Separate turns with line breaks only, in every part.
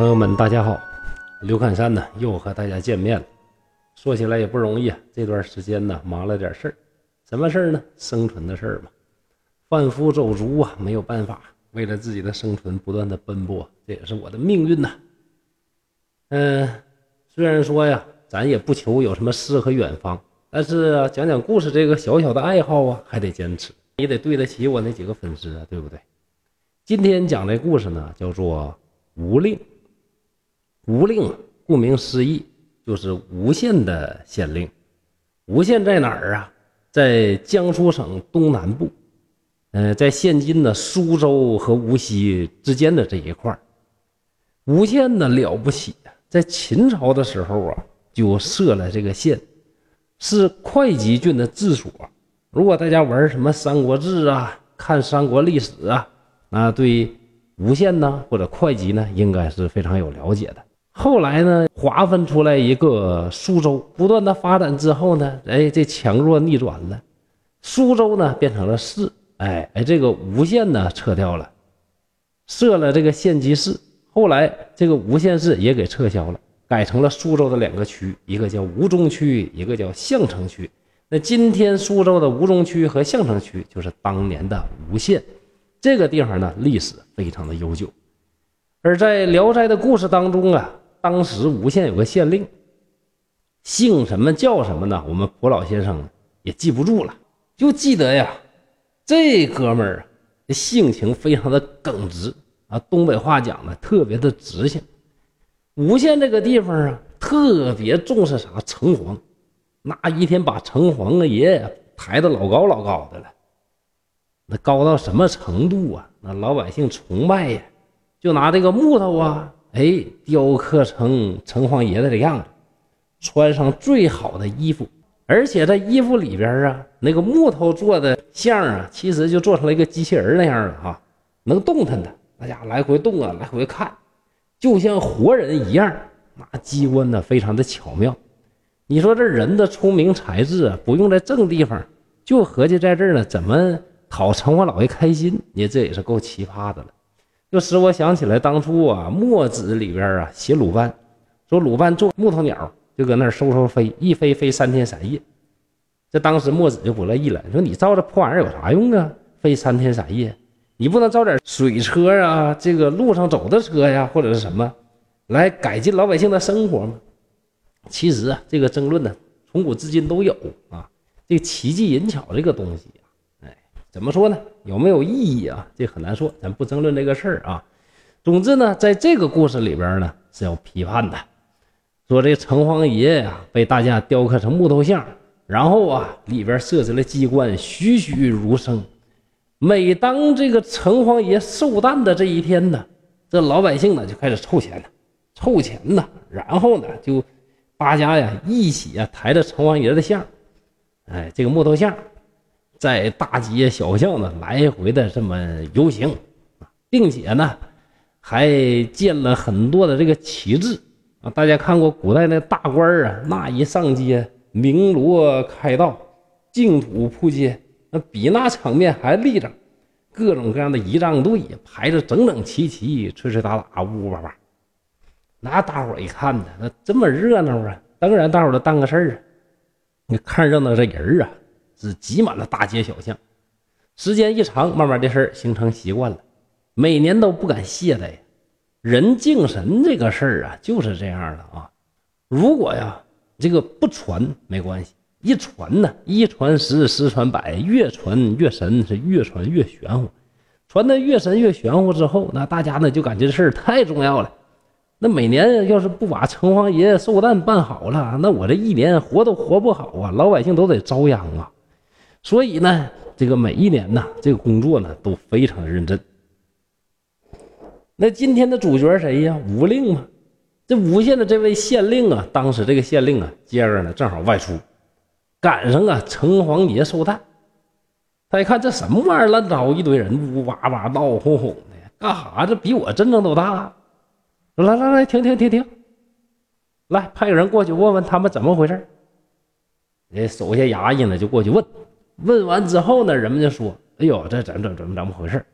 朋友们，大家好，刘侃山呢又和大家见面了。说起来也不容易啊，这段时间呢忙了点事儿，什么事儿呢？生存的事儿嘛。贩夫走卒啊，没有办法，为了自己的生存不断的奔波，这也是我的命运呐。嗯，虽然说呀，咱也不求有什么诗和远方，但是啊，讲讲故事这个小小的爱好啊，还得坚持，你得对得起我那几个粉丝啊，对不对？今天讲这故事呢，叫做无令。吴令，顾名思义，就是吴县的县令。吴县在哪儿啊？在江苏省东南部，呃，在现今的苏州和无锡之间的这一块儿吴县呢了不起，在秦朝的时候啊，就设了这个县，是会稽郡的治所。如果大家玩什么《三国志》啊，看三国历史啊，那对吴县呢或者会稽呢，应该是非常有了解的。后来呢，划分出来一个苏州，不断的发展之后呢，哎，这强弱逆转了，苏州呢变成了市，哎哎，这个吴县呢撤掉了，设了这个县级市，后来这个吴县市也给撤销了，改成了苏州的两个区，一个叫吴中区，一个叫相城区。那今天苏州的吴中区和相城区就是当年的吴县，这个地方呢历史非常的悠久，而在《聊斋》的故事当中啊。当时吴县有个县令，姓什么叫什么呢？我们蒲老先生也记不住了，就记得呀，这哥们儿啊，性情非常的耿直啊，东北话讲的特别的直性。吴县这个地方啊，特别重视啥？城隍，那一天把城隍爷抬得老高老高的了，那高到什么程度啊？那老百姓崇拜呀，就拿这个木头啊。哎，雕刻成城隍爷的这样子，穿上最好的衣服，而且这衣服里边啊，那个木头做的像啊，其实就做成了一个机器人那样的哈，能动弹的，大家来回动啊，来回看，就像活人一样。那机关呢，非常的巧妙。你说这人的聪明才智啊，不用在正地方，就合计在这儿呢，怎么讨城隍老爷开心？你这也是够奇葩的了。就使我想起来当初啊，《墨子》里边啊写鲁班，说鲁班做木头鸟，就搁那儿嗖嗖飞，一飞飞三天三夜。这当时墨子就不乐意了，说你造这破玩意儿有啥用啊？飞三天三夜，你不能造点水车啊，这个路上走的车呀，或者是什么，来改进老百姓的生活吗？其实啊，这个争论呢，从古至今都有啊。这个奇技淫巧这个东西。怎么说呢？有没有意义啊？这很难说，咱不争论这个事儿啊。总之呢，在这个故事里边呢是要批判的，说这城隍爷呀被大家雕刻成木头像，然后啊里边设置了机关，栩栩如生。每当这个城隍爷寿诞的这一天呢，这老百姓呢就开始凑钱了，凑钱呢，然后呢就大家呀一起啊抬着城隍爷的像，哎，这个木头像。在大街小巷呢来回的这么游行并且呢还建了很多的这个旗帜啊。大家看过古代那大官啊，那一上街鸣锣开道，净土铺街，那比那场面还立正。各种各样的仪仗队排着整整齐齐，吹吹打打，呜呜叭叭。那大伙一看呢，那这么热闹啊，当然大伙都当个事儿啊。你看热闹这人啊。是挤满了大街小巷，时间一长，慢慢的事儿形成习惯了，每年都不敢懈怠。人敬神这个事儿啊，就是这样的啊。如果呀，这个不传没关系，一传呢，一传十，十传百，越传越神，是越传越玄乎。传的越神越玄乎之后，那大家呢就感觉这事儿太重要了。那每年要是不把城隍爷寿诞办好了，那我这一年活都活不好啊，老百姓都得遭殃啊。所以呢，这个每一年呢，这个工作呢都非常的认真。那今天的主角谁呀？吴令嘛。这吴县的这位县令啊，当时这个县令啊，接着呢正好外出，赶上啊城隍爷寿诞。他一看这什么玩意儿，乱糟一堆人，呜哇哇闹哄哄的，干哈？这比我阵仗都大。来来来，停停停停，来派个人过去问问他们怎么回事。这手下衙役呢就过去问。问完之后呢，人们就说：“哎呦，这怎怎怎么怎么回事？”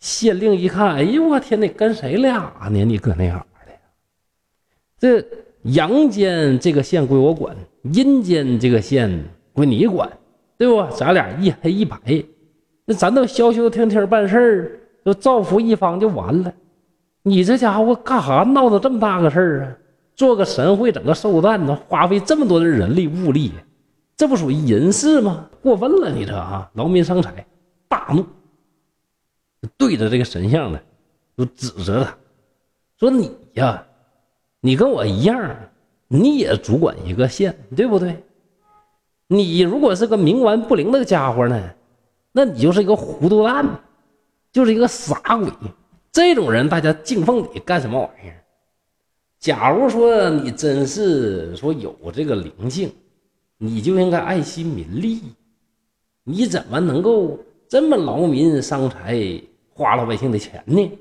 县令一看，哎呦我天，你跟谁俩呢？你搁那嘎的？这阳间这个县归我管，阴间这个县归你管，对不？咱俩一黑一白，那咱都消消停停办事儿，就造福一方就完了。你这家伙干啥闹得这么大个事儿啊？做个神会，整个寿诞呢，花费这么多的人力物力，这不属于人事吗？过分了，你这啊，劳民伤财，大怒，对着这个神像呢，就指责他，说你呀，你跟我一样，你也主管一个县，对不对？你如果是个冥顽不灵的家伙呢，那你就是一个糊涂蛋，就是一个傻鬼。这种人，大家敬奉你干什么玩意儿？假如说你真是说有这个灵性，你就应该爱惜民力。你怎么能够这么劳民伤财，花老百姓的钱呢？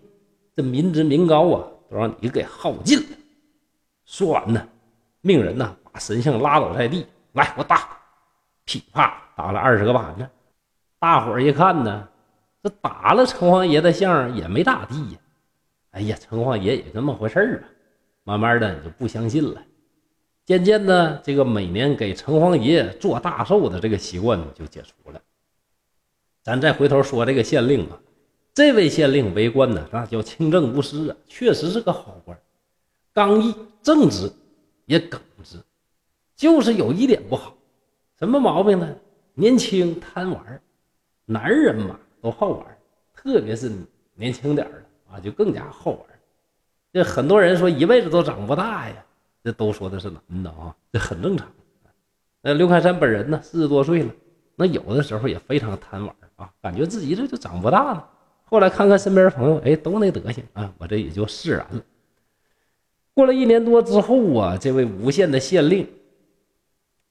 这民脂民膏啊，都让你给耗尽了。说完呢，命人呢把神像拉倒在地，来，我打，噼啪打了二十个板子。大伙儿一看呢。这打了城隍爷的像也没咋地呀，哎呀，城隍爷也这么回事儿啊，慢慢的就不相信了。渐渐的，这个每年给城隍爷做大寿的这个习惯就解除了。咱再回头说这个县令啊，这位县令为官呢，那叫清正无私啊，确实是个好官，刚毅正直，也耿直，就是有一点不好，什么毛病呢？年轻贪玩，男人嘛。都好玩，特别是年轻点的啊，就更加好玩。这很多人说一辈子都长不大呀，这都说的是男的啊，这很正常。那刘开山本人呢，四十多岁了，那有的时候也非常贪玩啊，感觉自己这就长不大了。后来看看身边朋友，哎，都那德行啊，我这也就释然了。过了一年多之后啊，这位无限的县令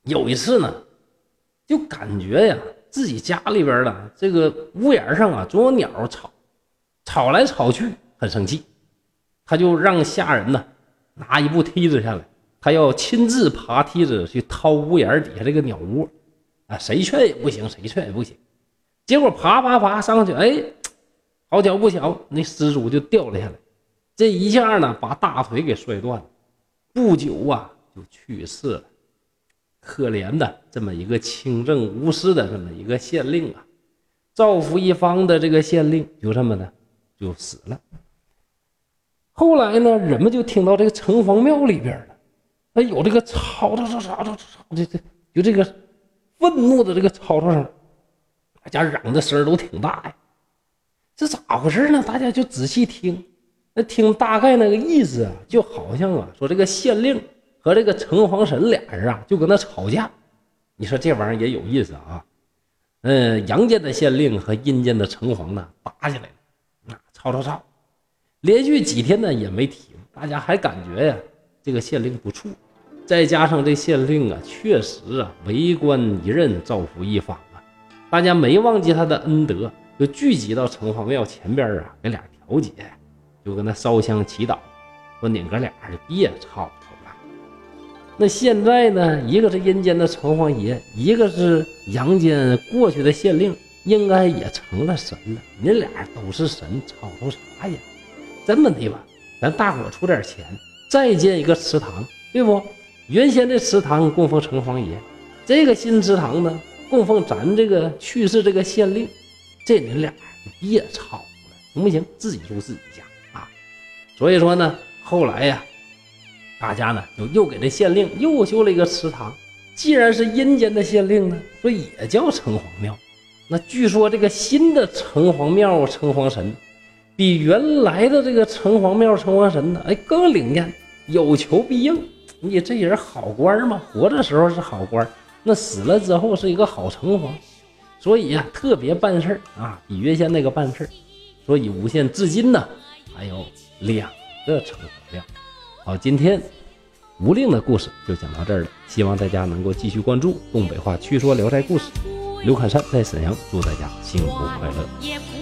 有一次呢，就感觉呀。自己家里边的这个屋檐上啊，总有鸟吵，吵来吵去，很生气，他就让下人呢拿一部梯子下来，他要亲自爬梯子去掏屋檐底下这个鸟窝，啊，谁劝也不行，谁劝也不行，结果爬爬爬上去，哎，好巧不巧，那失主就掉了下来，这一下呢把大腿给摔断了，不久啊就去世了。可怜的这么一个清正无私的这么一个县令啊，造福一方的这个县令就这么的就死了。后来呢，人们就听到这个城隍庙里边了，哎，有这个吵吵吵吵吵吵，这这就这个愤怒的这个吵吵声，大家嚷的声都挺大呀。这咋回事呢？大家就仔细听，那听大概那个意思啊，就好像啊说这个县令。和这个城隍神俩人啊，就搁那吵架。你说这玩意儿也有意思啊。嗯，阳间的县令和阴间的城隍呢，打起来了，那吵吵吵，连续几天呢也没停。大家还感觉呀，这个县令不错。再加上这县令啊，确实啊，为官一任，造福一方啊。大家没忘记他的恩德，就聚集到城隍庙前边啊，给俩调解，就跟那烧香祈祷，说你哥俩就别吵吵了。那现在呢？一个是阴间的城隍爷，一个是阳间过去的县令，应该也成了神了。你俩都是神，吵吵啥呀？这么的吧，咱大伙出点钱，再建一个祠堂，对不？原先的祠堂供奉城隍爷，这个新祠堂呢，供奉咱这个去世这个县令。这你俩别吵了，行不行？自己住自己家啊。所以说呢，后来呀。大家呢就又给这县令又修了一个祠堂。既然是阴间的县令呢，说也叫城隍庙。那据说这个新的城隍庙城隍神，比原来的这个城隍庙城隍神呢，哎更灵验，有求必应。你这人好官吗？活着时候是好官，那死了之后是一个好城隍。所以呀，特别办事啊，比原先那个办事所以无县至今呢，还有两个城隍庙。好，今天吴令的故事就讲到这儿了。希望大家能够继续关注东北话趣说聊斋故事。刘侃山在沈阳，祝大家幸福快乐。